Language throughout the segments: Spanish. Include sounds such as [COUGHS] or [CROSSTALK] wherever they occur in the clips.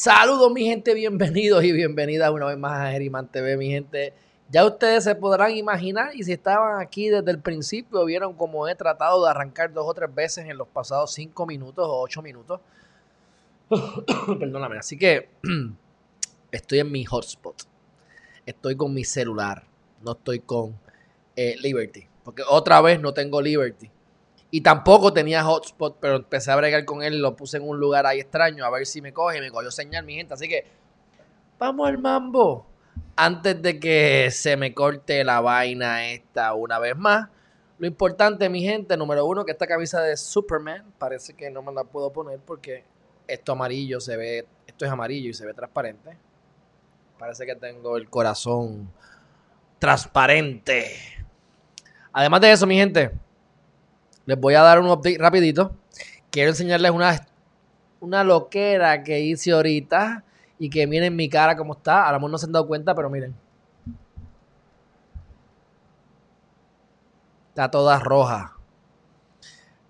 Saludos mi gente, bienvenidos y bienvenidas una vez más a Geriman TV, mi gente. Ya ustedes se podrán imaginar y si estaban aquí desde el principio vieron cómo he tratado de arrancar dos o tres veces en los pasados cinco minutos o ocho minutos. [COUGHS] Perdóname, así que [CLEARS THROAT] estoy en mi hotspot. Estoy con mi celular, no estoy con eh, Liberty, porque otra vez no tengo Liberty. Y tampoco tenía hotspot, pero empecé a bregar con él, lo puse en un lugar ahí extraño, a ver si me coge, me cogió señal, mi gente. Así que, vamos al mambo. Antes de que se me corte la vaina esta una vez más. Lo importante, mi gente, número uno, que esta camisa de Superman, parece que no me la puedo poner porque esto amarillo se ve, esto es amarillo y se ve transparente. Parece que tengo el corazón transparente. Además de eso, mi gente, les voy a dar un update rapidito. Quiero enseñarles una, una loquera que hice ahorita y que miren mi cara como está. A lo mejor no se han dado cuenta, pero miren. Está toda roja.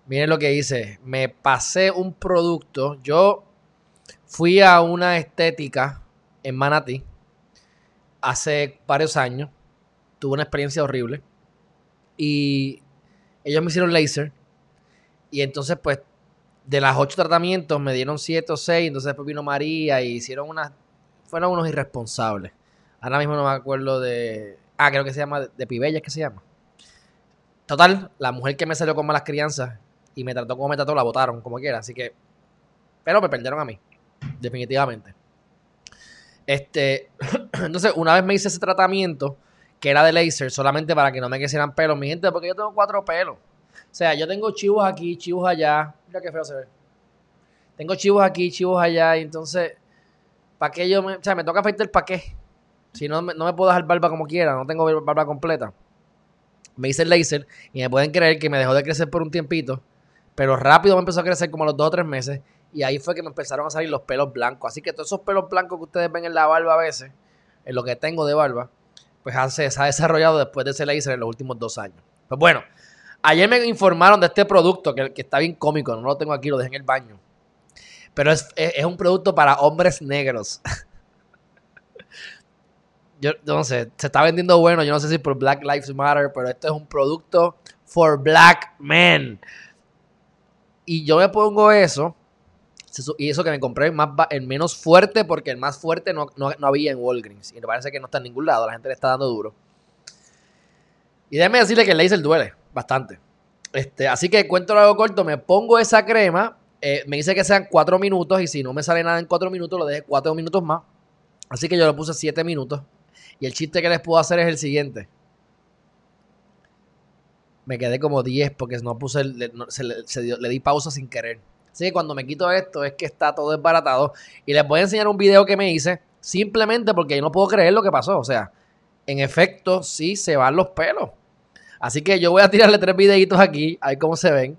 Miren lo que hice. Me pasé un producto. Yo fui a una estética en Manatí hace varios años. Tuve una experiencia horrible. Y ellos me hicieron laser. Y entonces, pues, de las ocho tratamientos me dieron siete o seis. Entonces después vino María y hicieron unas. Fueron unos irresponsables. Ahora mismo no me acuerdo de. Ah, creo que se llama. De Pibella, que se llama? Total, la mujer que me salió con malas crianzas y me trató como me trató, la votaron, como quiera. Así que. Pero me perdieron a mí. Definitivamente. Este. [CLEARS THROAT] entonces, una vez me hice ese tratamiento que era de laser solamente para que no me crecieran pelos, mi gente, porque yo tengo cuatro pelos. O sea, yo tengo chivos aquí, chivos allá. Mira qué feo se ve. Tengo chivos aquí, chivos allá, y entonces, ¿para qué yo me, o sea, me toca afeitar para qué? Si no, no me puedo dejar barba como quiera, no tengo barba completa. Me hice el laser y me pueden creer que me dejó de crecer por un tiempito, pero rápido me empezó a crecer como a los dos o tres meses y ahí fue que me empezaron a salir los pelos blancos. Así que todos esos pelos blancos que ustedes ven en la barba a veces, en lo que tengo de barba, pues se ha desarrollado después de ese laser en los últimos dos años. Pues bueno, ayer me informaron de este producto que, está bien cómico, no lo tengo aquí, lo dejé en el baño. Pero es, un producto para hombres negros. [LAUGHS] yo, no sé, se está vendiendo bueno, yo no sé si por Black Lives Matter, pero esto es un producto for black men. Y yo me pongo eso y eso que me compré más, el menos fuerte, porque el más fuerte no, había en Walgreens. Y me parece que no está en ningún lado. La gente le está dando duro. Y déjeme decirle que el laser duele bastante. Este, así que cuento algo corto, me pongo esa crema. Eh, me dice que sean cuatro minutos. Y si no me sale nada en cuatro minutos, lo deje cuatro minutos más. Así que yo lo puse siete minutos. Y el chiste que les puedo hacer es el siguiente. Me quedé como 10 porque no puse le, le di pausa sin querer. Así que cuando me quito esto es que está todo desbaratado. Y les voy a enseñar un video que me hice simplemente porque yo no puedo creer lo que pasó. O sea, en efecto, sí se van los pelos. Así que yo voy a tirarle tres videitos aquí, a ver cómo se ven.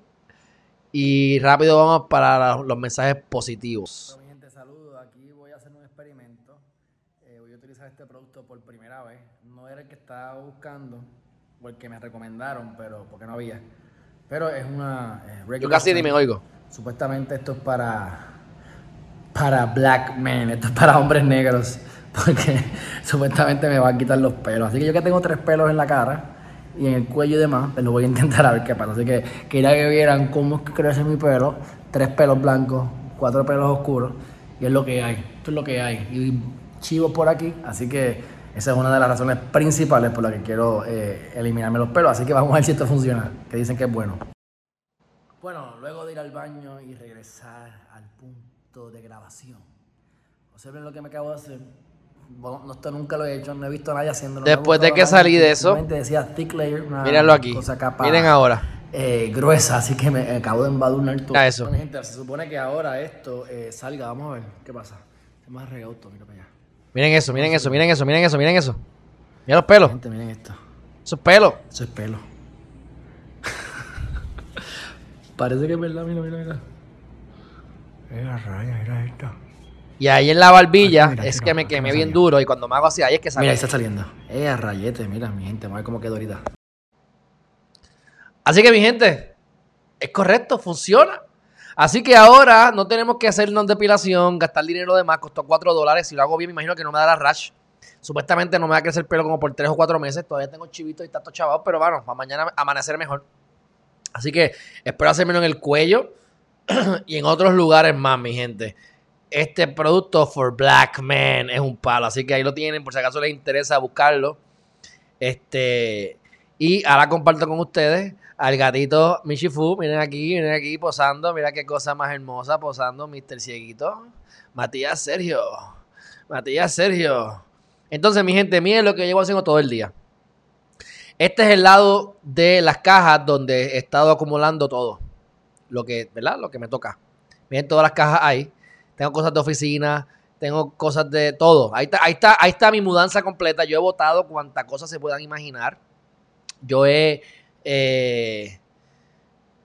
Y rápido vamos para los mensajes positivos. mi gente, saludos. Aquí voy a hacer un experimento. Eh, voy a utilizar este producto por primera vez. No era el que estaba buscando o el que me recomendaron, pero porque no había. Pero es una... Eh, yo casi ni me oigo. Supuestamente esto es para, para black men, esto es para hombres negros, [LAUGHS] porque supuestamente me va a quitar los pelos. Así que yo que tengo tres pelos en la cara y en el cuello y demás, pues lo voy a intentar a ver qué pasa. Así que quería que vieran cómo es que crece mi pelo, tres pelos blancos, cuatro pelos oscuros, y es lo que hay, esto es lo que hay. Y chivos por aquí, así que esa es una de las razones principales por las que quiero eh, eliminarme los pelos. Así que vamos a ver si esto funciona, que dicen que es bueno. Bueno, luego de ir al baño y regresar al punto de grabación. Observen lo que me acabo de hacer. no, esto nunca lo he hecho, no he visto a nadie haciéndolo. Después de que salí de eso, decía thick layer, una mírenlo aquí. Miren ahora. Eh, gruesa, así que me acabo de embadurnar todo. Ya eso. gente, se supone que ahora esto eh, salga, vamos a ver qué pasa. Se me ha regado mira para allá. Miren eso, miren eso, miren eso, miren eso, miren eso. Miren los pelos. Gente, miren esto. Eso es pelo. Eso es pelo. Parece que es verdad, mira, mira, mira. Mira, raya, mira esto. Y ahí en la barbilla es que me quemé bien duro y cuando me hago así, ahí es que sale. Mira, ahí está saliendo. Eh, rayete, mira, mi gente, vamos a ver cómo quedó ahorita. Así que, mi gente, es correcto, funciona. Así que ahora no tenemos que hacernos depilación, gastar dinero de más, costó 4 dólares. Si lo hago bien, me imagino que no me dará rash. Supuestamente no me va a crecer el pelo como por 3 o 4 meses. Todavía tengo chivito y está todo chavado, pero bueno, para mañana amanecer mejor. Así que espero hacérmelo en el cuello [CLEARS THROAT] y en otros lugares más, mi gente. Este producto for black men es un palo, así que ahí lo tienen por si acaso les interesa buscarlo. Este y ahora comparto con ustedes al gatito Michifu. Miren aquí, miren aquí posando. Mira qué cosa más hermosa posando Mr. Cieguito. Matías Sergio. Matías Sergio. Entonces, mi gente, miren lo que llevo haciendo todo el día. Este es el lado de las cajas donde he estado acumulando todo. Lo que, ¿verdad? Lo que me toca. Miren todas las cajas ahí. Tengo cosas de oficina, tengo cosas de todo. Ahí está, mi mudanza completa. Yo he votado cuantas cosas se puedan imaginar. Yo he eh,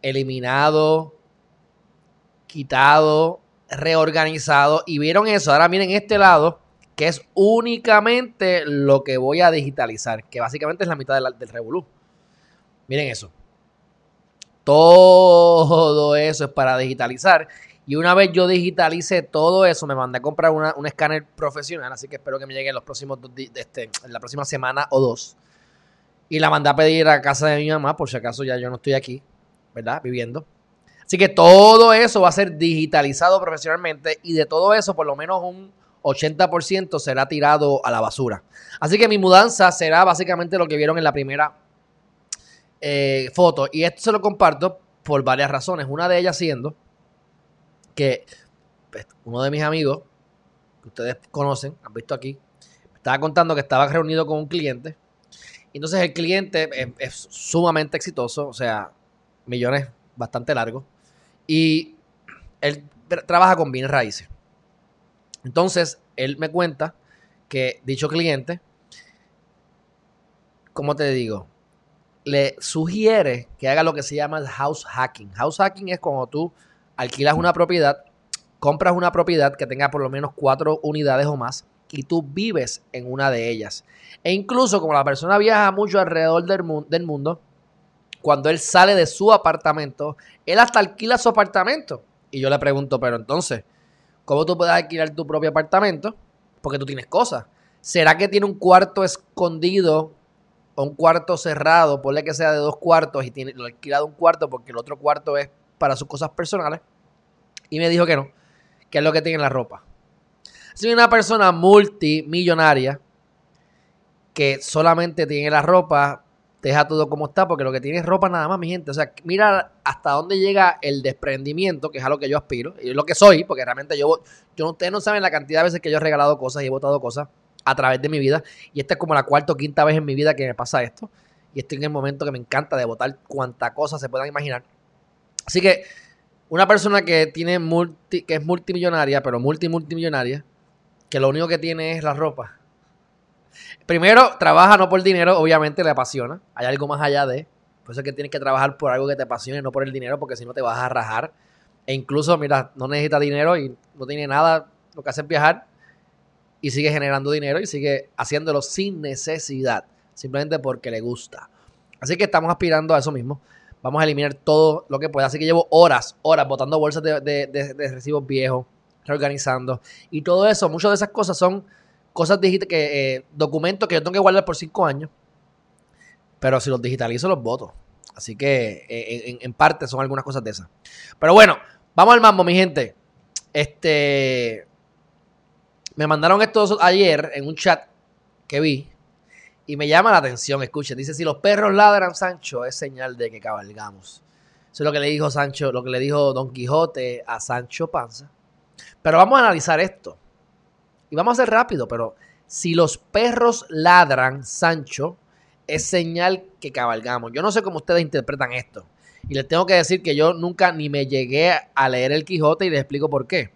eliminado, quitado, reorganizado. Y vieron eso. Ahora miren este lado, que es únicamente lo que voy a digitalizar, que básicamente es la mitad del, Revolú. Miren eso. Todo eso es para digitalizar. Y una vez yo digitalice todo eso, me mandé a comprar un escáner profesional, así que espero que me llegue en los próximos este, en la próxima semana o dos. Y la mandé a pedir a casa de mi mamá, por si acaso ya yo no estoy aquí, ¿verdad? Viviendo. Así que todo eso va a ser digitalizado profesionalmente y de todo eso por lo menos un 80% será tirado a la basura. Así que mi mudanza será básicamente lo que vieron en la primera eh, foto. Y esto se lo comparto por varias razones. Una de ellas siendo que pues, uno de mis amigos, que ustedes conocen, han visto aquí, me estaba contando que estaba reunido con un cliente entonces el cliente es, sumamente exitoso, o sea, millones bastante largos. Y él trabaja con bienes raíces. Entonces, él me cuenta que dicho cliente, ¿cómo te digo? Le sugiere que haga lo que se llama el house hacking. House hacking es cuando tú alquilas una propiedad, compras una propiedad que tenga por lo menos cuatro unidades o más y tú vives en una de ellas. E incluso como la persona viaja mucho alrededor del, del mundo, cuando él sale de su apartamento, él hasta alquila su apartamento. Y yo le pregunto, pero entonces, ¿cómo tú puedes alquilar tu propio apartamento? Porque tú tienes cosas. ¿Será que tiene un cuarto escondido o un cuarto cerrado? Ponle que sea de dos cuartos y tiene lo alquilado un cuarto porque el otro cuarto es para sus cosas personales. Y me dijo que no, que es lo que tiene la ropa. Soy una persona multimillonaria que solamente tiene la ropa, deja todo como está, porque lo que tiene es ropa nada más, mi gente. O sea, mira hasta dónde llega el desprendimiento, que es a lo que yo aspiro, y es lo que soy, porque realmente yo, yo ustedes no saben la cantidad de veces que yo he regalado cosas y he votado cosas a través de mi vida. Y esta es como la cuarta o quinta vez en mi vida que me pasa esto. Y estoy en el momento que me encanta de votar cuanta cosa se puedan imaginar. Así que una persona que tiene multi, que es multimillonaria, pero multi multimillonaria, que lo único que tiene es la ropa. Primero, trabaja no por dinero, obviamente le apasiona. Hay algo más allá de. Por eso es que tienes que trabajar por algo que te apasione, no por el dinero, porque si no te vas a rajar. E incluso, mira, no necesita dinero y no tiene nada, lo que hace es viajar y sigue generando dinero y sigue haciéndolo sin necesidad, simplemente porque le gusta. Así que estamos aspirando a eso mismo. Vamos a eliminar todo lo que pueda. Así que llevo horas, horas botando bolsas de, de recibos viejos, reorganizando. Y todo eso, muchas de esas cosas son cosas digitales, que, eh, documentos que yo tengo que guardar por cinco años. Pero si los digitalizo, los voto. Así que eh, en, parte son algunas cosas de esas. Pero bueno, vamos al mambo, mi gente. Este. Me mandaron esto ayer en un chat que vi. Y me llama la atención, escuchen. Dice: si los perros ladran, Sancho, es señal de que cabalgamos. Eso es lo que le dijo Sancho, lo que le dijo Don Quijote a Sancho Panza. Pero vamos a analizar esto. Y vamos a ser rápido, pero si los perros ladran, Sancho, es señal que cabalgamos. Yo no sé cómo ustedes interpretan esto. Y les tengo que decir que yo nunca ni me llegué a leer el Quijote y les explico por qué.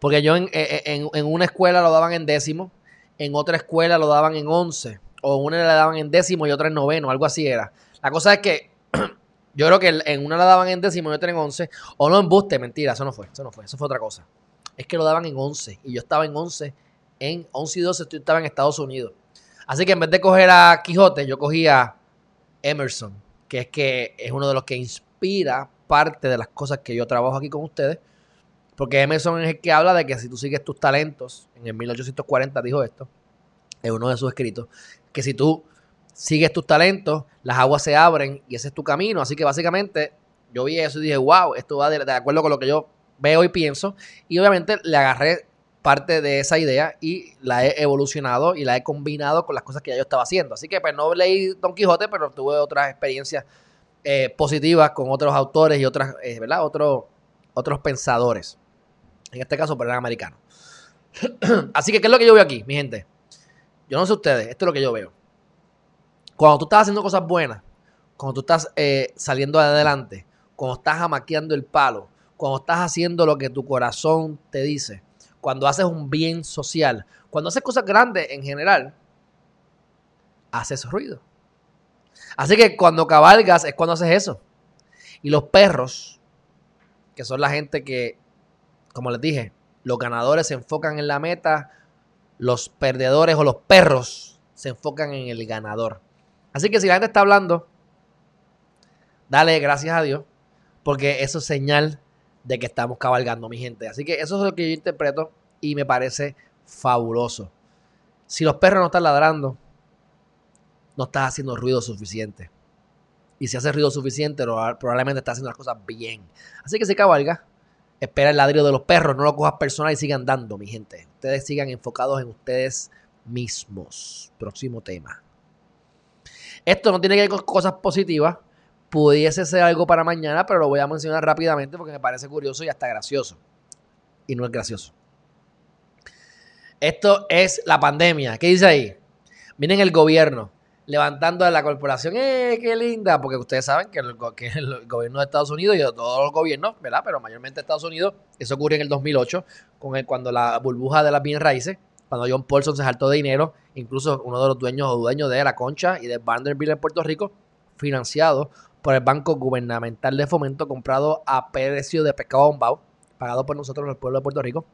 Porque yo en, en una escuela lo daban en décimo, en otra escuela lo daban en once, o una le daban en décimo y otra en noveno, algo así era. La cosa es que [CLEARS THROAT] yo creo que en una la daban en décimo y otra en once. O no en buste, mentira, eso no fue, eso no fue, eso fue otra cosa. Es que lo daban en once. Y yo estaba en once, en once y doce, yo estaba en Estados Unidos. Así que en vez de coger a Quijote, yo cogía Emerson, que es que es uno de los que inspira parte de las cosas que yo trabajo aquí con ustedes. Porque Emerson es el que habla de que si tú sigues tus talentos, en el 1840 dijo esto, en uno de sus escritos, que si tú sigues tus talentos, las aguas se abren y ese es tu camino. Así que básicamente yo vi eso y dije, wow, esto va de, acuerdo con lo que yo veo y pienso. Y obviamente le agarré parte de esa idea y la he evolucionado y la he combinado con las cosas que ya yo estaba haciendo. Así que pues no leí Don Quijote, pero tuve otras experiencias eh, positivas con otros autores y otras, eh, ¿verdad? Otros, otros pensadores. En este caso, pero eran americanos. [CLEARS THROAT] Así que, ¿qué es lo que yo veo aquí, mi gente? Yo no sé ustedes, esto es lo que yo veo. Cuando tú estás haciendo cosas buenas, cuando tú estás eh, saliendo adelante, cuando estás amaqueando el palo, cuando estás haciendo lo que tu corazón te dice, cuando haces un bien social, cuando haces cosas grandes en general, haces ruido. Así que cuando cabalgas es cuando haces eso. Y los perros, que son la gente que, como les dije, los ganadores se enfocan en la meta, los perdedores o los perros se enfocan en el ganador. Así que si la gente está hablando, dale gracias a Dios, porque eso es señal de que estamos cabalgando, mi gente. Así que eso es lo que yo interpreto y me parece fabuloso. Si los perros no están ladrando, no estás haciendo ruido suficiente. Y si haces ruido suficiente, probablemente estás haciendo las cosas bien. Así que si cabalga, espera el ladrido de los perros, no lo cojas personal y sigan dando, mi gente. Ustedes sigan enfocados en ustedes mismos. Próximo tema. Esto no tiene que ver con cosas positivas, pudiese ser algo para mañana, pero lo voy a mencionar rápidamente porque me parece curioso y hasta gracioso. Y no es gracioso. Esto es la pandemia. ¿Qué dice ahí? Miren el gobierno levantando a la corporación. ¡Eh, qué linda! Porque ustedes saben que el, gobierno de Estados Unidos y todos los gobiernos, ¿verdad? Pero mayormente Estados Unidos, eso ocurrió en el 2008, con el, cuando la burbuja de las bienes raíces, cuando John Paulson se saltó de dinero, incluso uno de los dueños o dueños de La Concha y de Vanderbilt en Puerto Rico, financiado por el Banco Gubernamental de Fomento comprado a precio de pescado bombao, pagado por nosotros, el pueblo de Puerto Rico.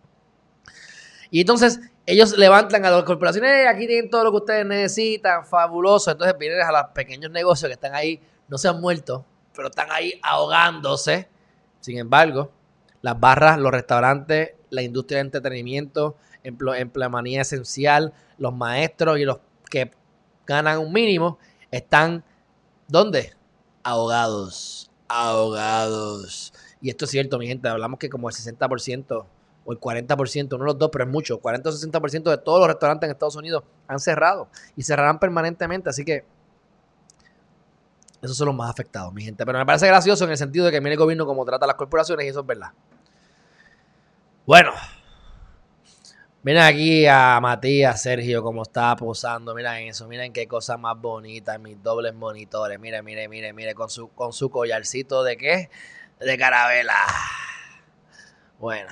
Y entonces ellos levantan a las corporaciones, eh, aquí tienen todo lo que ustedes necesitan, fabuloso. Entonces vienen a los pequeños negocios que están ahí, no se han muerto, pero están ahí ahogándose. Sin embargo, las barras, los restaurantes, la industria de entretenimiento, empleomanía esencial, los maestros y los que ganan un mínimo, están, ¿dónde? Ahogados, ahogados. Y esto es cierto, mi gente, hablamos que como el 60% o el 40%, no los dos, pero es mucho, 40 o 60% de todos los restaurantes en Estados Unidos han cerrado y cerrarán permanentemente, así que esos son los más afectados, mi gente. Pero me parece gracioso en el sentido de que mire el gobierno como trata las corporaciones y eso es verdad. Bueno, Miren aquí a Matías, Sergio, cómo está posando. Miren eso, miren qué cosa más bonita, mis dobles monitores. Miren, miren, miren, miren, con su, con su collarcito de qué? De carabela. Bueno.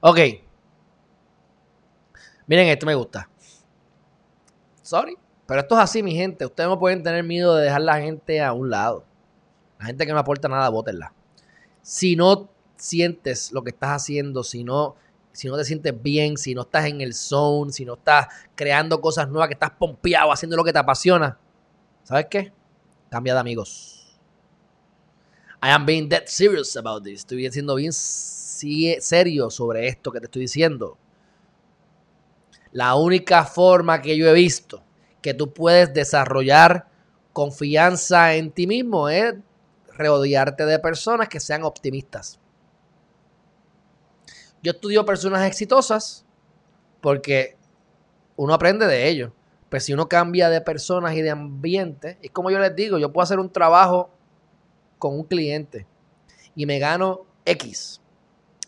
Ok. Miren, esto me gusta. Sorry. Pero esto es así, mi gente. Ustedes no pueden tener miedo de dejar la gente a un lado. La gente que no aporta nada, bótenla. Si no sientes lo que estás haciendo, si no si no te sientes bien, si no estás en el zone, si no estás creando cosas nuevas, que estás pompeado, haciendo lo que te apasiona, ¿sabes qué? Cambia de amigos. I am being dead serious about this. Estoy siendo bien serio sobre esto que te estoy diciendo. La única forma que yo he visto que tú puedes desarrollar confianza en ti mismo es rodearte de personas que sean optimistas. Yo estudio personas exitosas porque uno aprende de ellos. Pero si uno cambia de personas y de ambiente, es como yo les digo, yo puedo hacer un trabajo con un cliente y me gano X.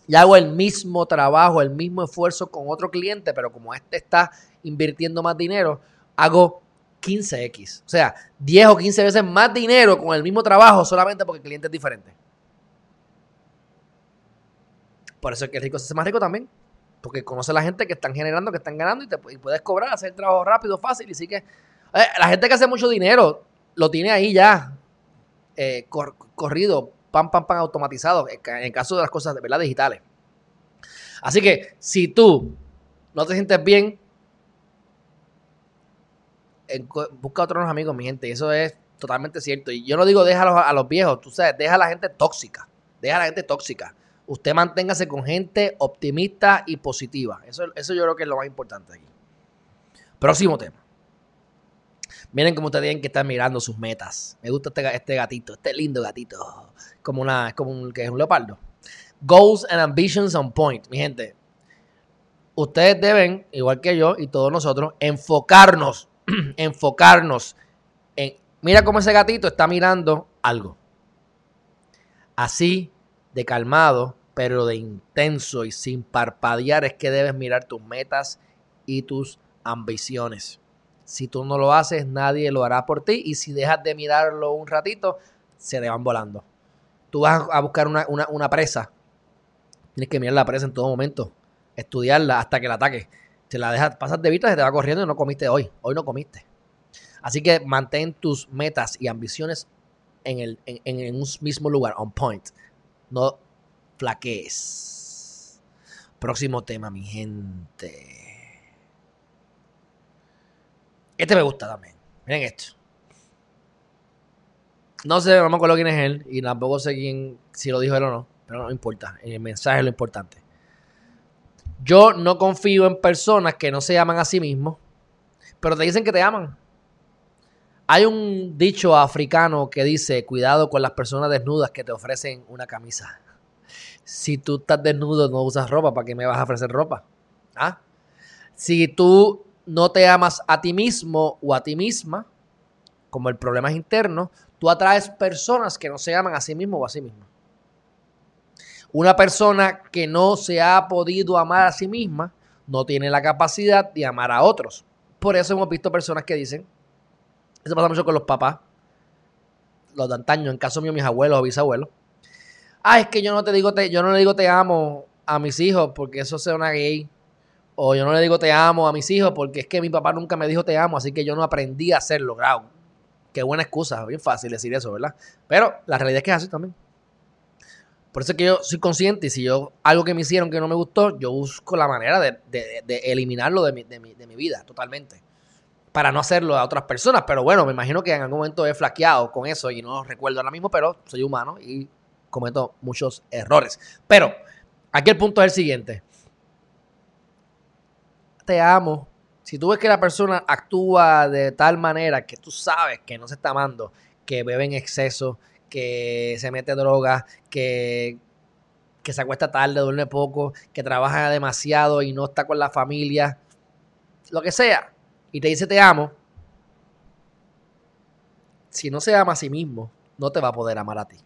Y hago el mismo trabajo, el mismo esfuerzo con otro cliente, pero como este está invirtiendo más dinero, hago 15X. O sea, 10 o 15 veces más dinero con el mismo trabajo solamente porque el cliente es diferente. Por eso es que el rico se hace más rico también. Porque conoce a la gente que están generando, que están ganando y, te, puedes cobrar, hacer trabajo rápido, fácil. Y sí que. Eh, la gente que hace mucho dinero lo tiene ahí ya eh, corrido, pam, pam, pam, automatizado. En, el caso de las cosas verdad digitales. Así que si tú no te sientes bien, busca otros amigos, mi gente. Y eso es totalmente cierto. Y yo no digo déjalo a los viejos, tú sabes, deja a la gente tóxica. Deja a la gente tóxica. Usted manténgase con gente optimista y positiva. Eso, eso yo creo que es lo más importante aquí. Próximo tema. Miren cómo ustedes tienen que estar mirando sus metas. Me gusta este, este gatito, este lindo gatito. Como una, como un, que es un leopardo. Goals and ambitions on point. Mi gente, ustedes deben, igual que yo y todos nosotros, enfocarnos, [CLEARS THROAT] enfocarnos en... Mira cómo ese gatito está mirando algo. Así de calmado, pero de intenso y sin parpadear es que debes mirar tus metas y tus ambiciones. Si tú no lo haces, nadie lo hará por ti y si dejas de mirarlo un ratito, se te van volando. Tú vas a buscar una, presa, tienes que mirar la presa en todo momento, estudiarla hasta que la ataque. Te la dejas, pasas de vista, se te va corriendo y no comiste hoy. Hoy no comiste. Así que mantén tus metas y ambiciones en, el, en un mismo lugar, on point. No flaquees. Próximo tema, mi gente. Este me gusta también. Miren esto. No sé, no me acuerdo quién es él y tampoco sé quién, si lo dijo él o no, pero no importa. El mensaje es lo importante. Yo no confío en personas que no se aman a sí mismos, pero te dicen que te aman. Hay un dicho africano que dice, cuidado con las personas desnudas que te ofrecen una camisa. Si tú estás desnudo, no usas ropa, ¿para qué me vas a ofrecer ropa? ¿Ah? Si tú no te amas a ti mismo o a ti misma, como el problema es interno, tú atraes personas que no se aman a sí mismo o a sí misma. Una persona que no se ha podido amar a sí misma no tiene la capacidad de amar a otros. Por eso hemos visto personas que dicen, eso pasa mucho con los papás, los de antaño, en caso mío mis abuelos o bisabuelos. Ah, es que yo no te digo, te, yo no le digo te amo a mis hijos porque eso sea una gay. O yo no le digo te amo a mis hijos porque es que mi papá nunca me dijo te amo, así que yo no aprendí a hacerlo, grau. Qué buena excusa, bien fácil decir eso, ¿verdad? Pero la realidad es que es así también. Por eso es que yo soy consciente y si yo algo que me hicieron que no me gustó, yo busco la manera de, eliminarlo de mi, de mi vida totalmente para no hacerlo a otras personas. Pero bueno, me imagino que en algún momento he flaqueado con eso y no recuerdo ahora mismo, pero soy humano y cometo muchos errores. Pero aquí el punto es el siguiente. Te amo. Si tú ves que la persona actúa de tal manera que tú sabes que no se está amando, que bebe en exceso, que se mete droga, que, que se acuesta tarde, duerme poco, que trabaja demasiado y no está con la familia, lo que sea, y te dice te amo, si no se ama a sí mismo, no te va a poder amar a ti.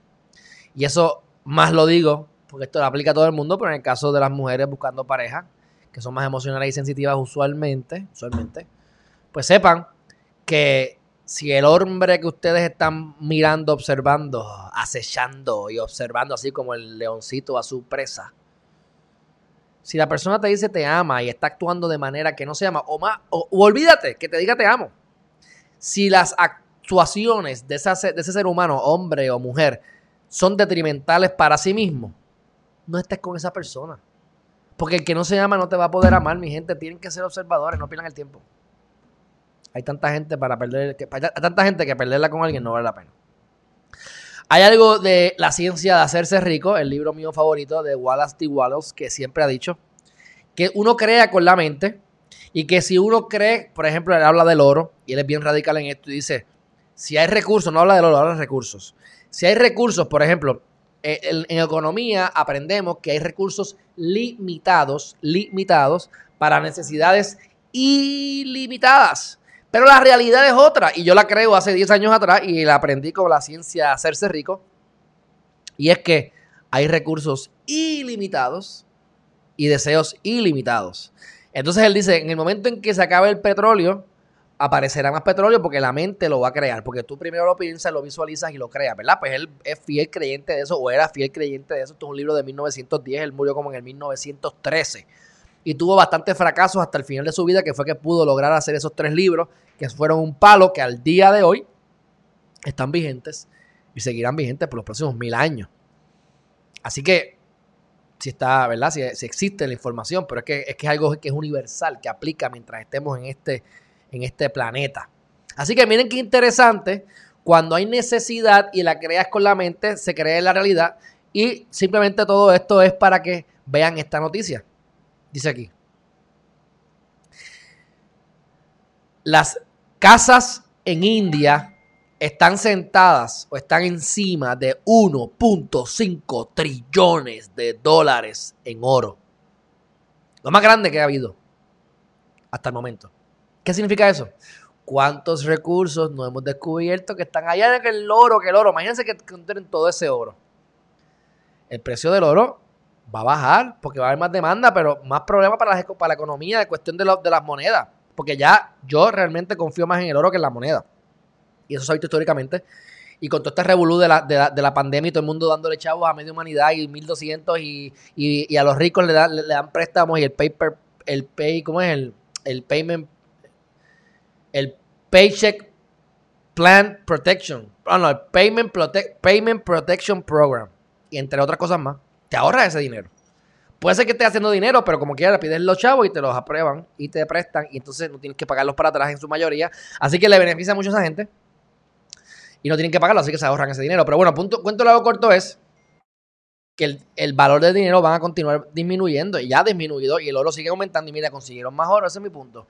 Y eso más lo digo, porque esto lo aplica a todo el mundo, pero en el caso de las mujeres buscando pareja, que son más emocionales y sensitivas usualmente, usualmente, pues sepan que si el hombre que ustedes están mirando, observando, acechando y observando así como el leoncito a su presa, si la persona te dice te ama y está actuando de manera que no se ama, o más, o, olvídate que te diga te amo. Si las actuaciones de, de ese ser humano, hombre o mujer, son detrimentales para sí mismo, no estés con esa persona. Porque el que no se ama no te va a poder amar, mi gente. Tienen que ser observadores, no pierdan el tiempo. Hay tanta gente para perder, que, hay tanta gente que perderla con alguien no vale la pena. Hay algo de la ciencia de hacerse rico, el libro mío favorito de Wallace D. Wallace, que siempre ha dicho que uno crea con la mente y que si uno cree, por ejemplo, él habla del oro y él es bien radical en esto y dice, si hay recursos, no habla del oro, habla de recursos. Si hay recursos, por ejemplo, eh, en, economía aprendemos que hay recursos limitados, limitados para necesidades ilimitadas. Pero la realidad es otra, y yo la creo hace 10 años atrás y la aprendí con la ciencia de hacerse rico. Y es que hay recursos ilimitados y deseos ilimitados. Entonces él dice, en el momento en que se acabe el petróleo, aparecerá más petróleo porque la mente lo va a crear, porque tú primero lo piensas, lo visualizas y lo creas, ¿verdad? Pues él es fiel creyente de eso, o era fiel creyente de eso. Esto es un libro de 1910, él murió como en el 1913 y tuvo bastantes fracasos hasta el final de su vida, que fue que pudo lograr hacer esos tres libros, que fueron un palo que al día de hoy están vigentes y seguirán vigentes por los próximos mil años. Así que, si está, ¿verdad? Si, existe la información, pero es que, es que es algo que es universal, que aplica mientras estemos en este, en este planeta. Así que miren qué interesante Cuando hay necesidad y la creas con la mente, se crea en la realidad. Y simplemente todo esto es para que vean esta noticia. Dice aquí. Las casas en India están sentadas o están encima de 1.5 trillones de dólares en oro. Lo más grande que ha habido hasta el momento. ¿Qué significa eso? ¿Cuántos recursos no hemos descubierto que están allá en el oro, que el oro? Imagínense que contienen todo ese oro. El precio del oro va a bajar porque va a haber más demanda, pero más problemas para la, para la economía de cuestión de, de las monedas. Porque ya yo realmente confío más en el oro que en la moneda. Y eso se ha visto históricamente. Y con todo este revolú de la, de, la, pandemia y todo el mundo dándole chavos a media humanidad y 1200 y, y, a los ricos le, le, dan préstamos y el paper, el pay, ¿cómo es? El, el payment, el paycheck plan protection. Ah, no, el payment, payment protection program. Y entre otras cosas más. Te ahorras ese dinero. Puede ser que estés haciendo dinero, pero como quiera, pides los chavos y te los aprueban y te prestan y entonces no tienes que pagarlos para atrás en su mayoría. Así que le beneficia mucho a esa gente y no tienen que pagarlo, así que se ahorran ese dinero. Pero bueno, punto, cuento largo corto es que el, valor del dinero van a continuar disminuyendo y ya ha disminuido y el oro sigue aumentando y mira, consiguieron más oro, ese es mi punto.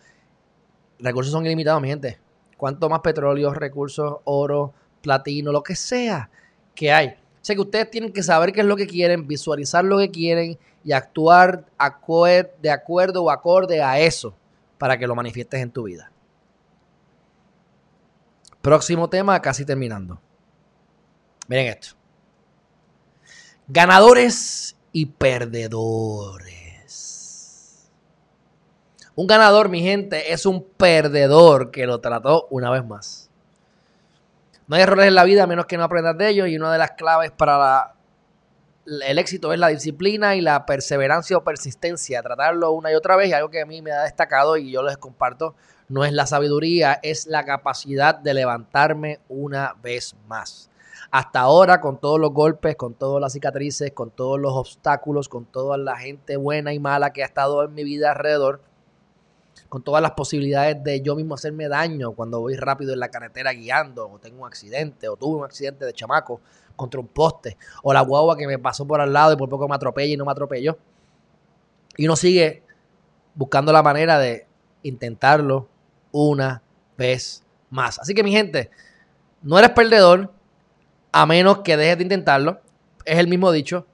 Recursos son ilimitados, mi gente. Cuanto más petróleo, recursos, oro, platino, lo que sea que hay. O sea que ustedes tienen que saber qué es lo que quieren, visualizar lo que quieren y actuar de acuerdo o acorde a eso para que lo manifiestes en tu vida. Próximo tema, casi terminando. Miren esto. Ganadores y perdedores. Un ganador, mi gente, es un perdedor que lo trató una vez más. No hay errores en la vida a menos que no aprendas de ellos y una de las claves para el éxito es la disciplina y la perseverancia o persistencia, tratarlo una y otra vez, y algo que a mí me ha destacado y yo les comparto, no es la sabiduría, es la capacidad de levantarme una vez más. Hasta ahora, con todos los golpes, con todas las cicatrices, con todos los obstáculos, con toda la gente buena y mala que ha estado en mi vida alrededor, con todas las posibilidades de yo mismo hacerme daño cuando voy rápido en la carretera guiando, o tengo un accidente, o tuve un accidente de chamaco, contra un poste, o la guagua que me pasó por al lado y por poco me atropella y no me atropelló. Y uno sigue buscando la manera de intentarlo una vez más. Así que mi gente, no eres perdedor a menos que dejes de intentarlo. Es el mismo dicho,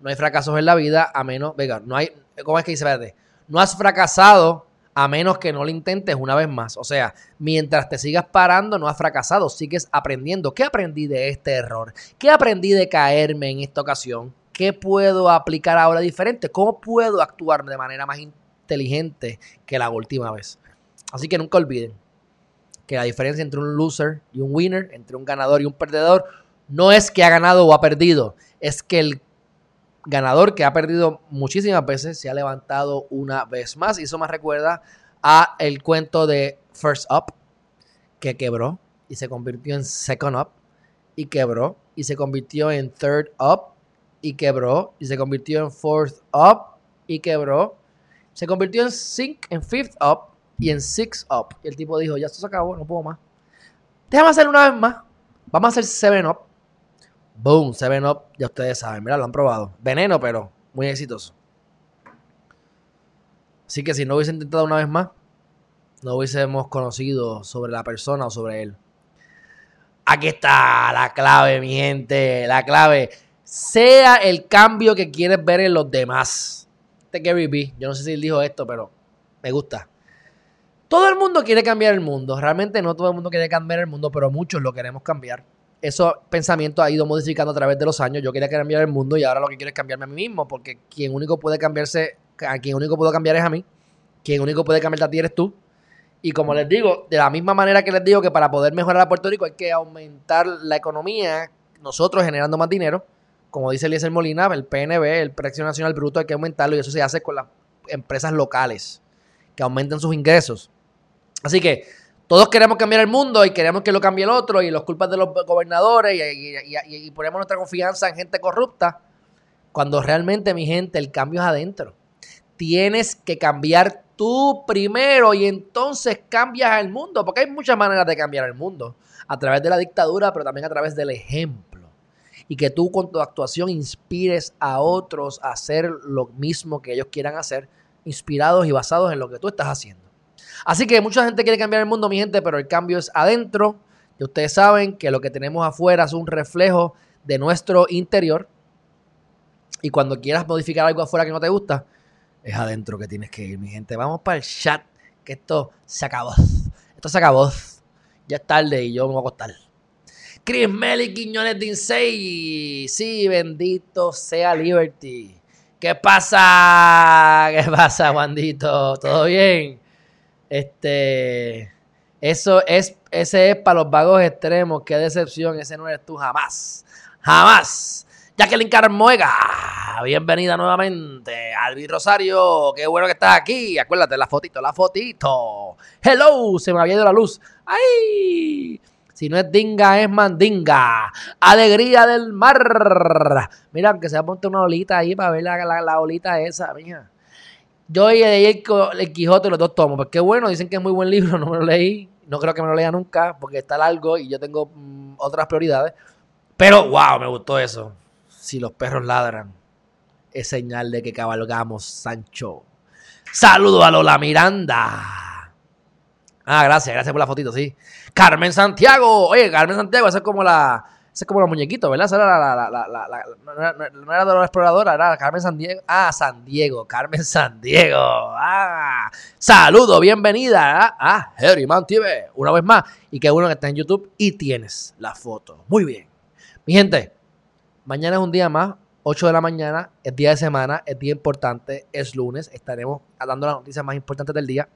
no hay fracasos en la vida a menos, venga, no hay, ¿cómo es que dice? Espérate, no has fracasado a menos que no lo intentes una vez más. O sea, mientras te sigas parando, no has fracasado, sigues aprendiendo. ¿Qué aprendí de este error? ¿Qué aprendí de caerme en esta ocasión? ¿Qué puedo aplicar ahora diferente? ¿Cómo puedo actuar de manera más inteligente que la última vez? Así que nunca olviden que la diferencia entre un loser y un winner, entre un ganador y un perdedor, no es que ha ganado o ha perdido, es que el ganador que ha perdido muchísimas veces se ha levantado una vez más. Y eso me recuerda a el cuento de First Up, que quebró y se convirtió en Second Up, y quebró y se convirtió en Third Up, y quebró y se convirtió en Fourth Up, y quebró. Se convirtió en, en Fifth Up y en Sixth Up. Y el tipo dijo, ya esto se acabó, no puedo más. Déjame hacer una vez más. Vamos a hacer Seven Up. Boom, Seven Up, ya ustedes saben, mira, lo han probado. Veneno, pero muy exitoso. Así que si no hubiese intentado una vez más, no hubiésemos conocido sobre la persona o sobre él. Aquí está la clave, mi gente. La clave. Sea el cambio que quieres ver en los demás. Este Gary B. Yo no sé si él dijo esto, pero me gusta. Todo el mundo quiere cambiar el mundo. Realmente no todo el mundo quiere cambiar el mundo, pero muchos lo queremos cambiar eso pensamiento ha ido modificando a través de los años. Yo quería cambiar el mundo y ahora lo que quiero es cambiarme a mí mismo, porque quien único puede cambiarse, a quien único puedo cambiar es a mí, quien único puede cambiarte a ti eres tú. Y como les digo, de la misma manera que les digo que para poder mejorar a Puerto Rico hay que aumentar la economía, nosotros generando más dinero, como dice Eliezer Molina, el PNB, el Precio Nacional Bruto, hay que aumentarlo y eso se hace con las empresas locales, que aumenten sus ingresos. Así que todos queremos cambiar el mundo y queremos que lo cambie el otro y los culpas de los gobernadores y, ponemos nuestra confianza en gente corrupta, cuando realmente, mi gente, el cambio es adentro. Tienes que cambiar tú primero y entonces cambias el mundo, porque hay muchas maneras de cambiar el mundo. a través de la dictadura, pero también a través del ejemplo. Y que tú con tu actuación inspires a otros a hacer lo mismo que ellos quieran hacer, inspirados y basados en lo que tú estás haciendo. Así que mucha gente quiere cambiar el mundo, mi gente, pero el cambio es adentro. Y ustedes saben que lo que tenemos afuera es un reflejo de nuestro interior. Y cuando quieras modificar algo afuera que no te gusta, es adentro que tienes que ir, mi gente. Vamos para el chat, que esto se acabó. Esto se acabó. Ya es tarde y yo me voy a acostar. Chris Meli Quiñones de Insei. Sí, bendito sea Liberty. ¿Qué pasa? ¿Qué pasa, Juandito? ¿Todo bien? Este. Eso es, ese es para los vagos extremos. Qué decepción. Ese no eres tú jamás. Jamás. Jacqueline Carmuega, bienvenida nuevamente. Albi Rosario, qué bueno que estás aquí. Acuérdate, la fotito, la fotito. Hello, se me había ido la luz. ¡Ay! Si no es dinga, es mandinga. Alegría del mar. Mira, aunque se ponte una olita ahí para ver la, la, olita esa, mija. Yo leí el, Quijote los dos tomos. Pues qué bueno, dicen que es muy buen libro, [LAUGHS] no me lo leí. No creo que me lo lea nunca porque está largo y yo tengo mm, otras prioridades. Pero, wow, me gustó eso. Si los perros ladran, es señal de que cabalgamos, Sancho. Saludo a Lola Miranda. Ah, gracias, gracias por la fotito, sí. Carmen Santiago. Oye, Carmen Santiago, esa es como la. Es como los muñequitos, ¿verdad? Esa era la, la, la, no, era de la exploradora, era Carmen San Diego. Ah, San Diego, Carmen San Diego. Ah, saludo, bienvenida a Harry TV, una vez más. Y qué bueno que estás en YouTube y tienes la foto. Muy bien. Mi gente, mañana es un día más, 8 de la mañana, es día de semana, es día importante, es lunes, estaremos dando las noticias más importantes del día.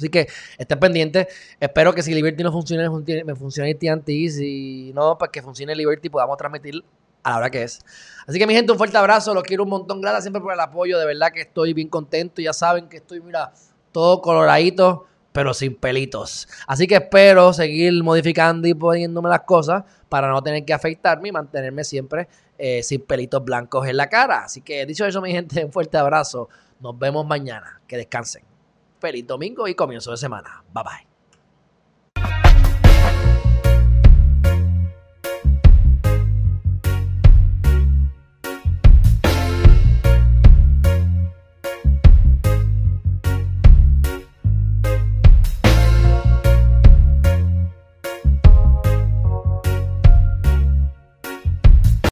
Así que estén pendientes. Espero que si Liberty no funcione, me funcione TNT. Si no, para que funcione Liberty podamos transmitir a la hora que es. Así que mi gente, un fuerte abrazo. Los quiero un montón. Gracias siempre por el apoyo. De verdad que estoy bien contento. Ya saben que estoy, mira, todo coloradito, pero sin pelitos. Así que espero seguir modificando y poniéndome las cosas para no tener que afeitarme y mantenerme siempre eh, sin pelitos blancos en la cara. Así que dicho eso, mi gente, un fuerte abrazo. Nos vemos mañana. Que descansen. Feliz domingo y comienzo de semana. Bye bye.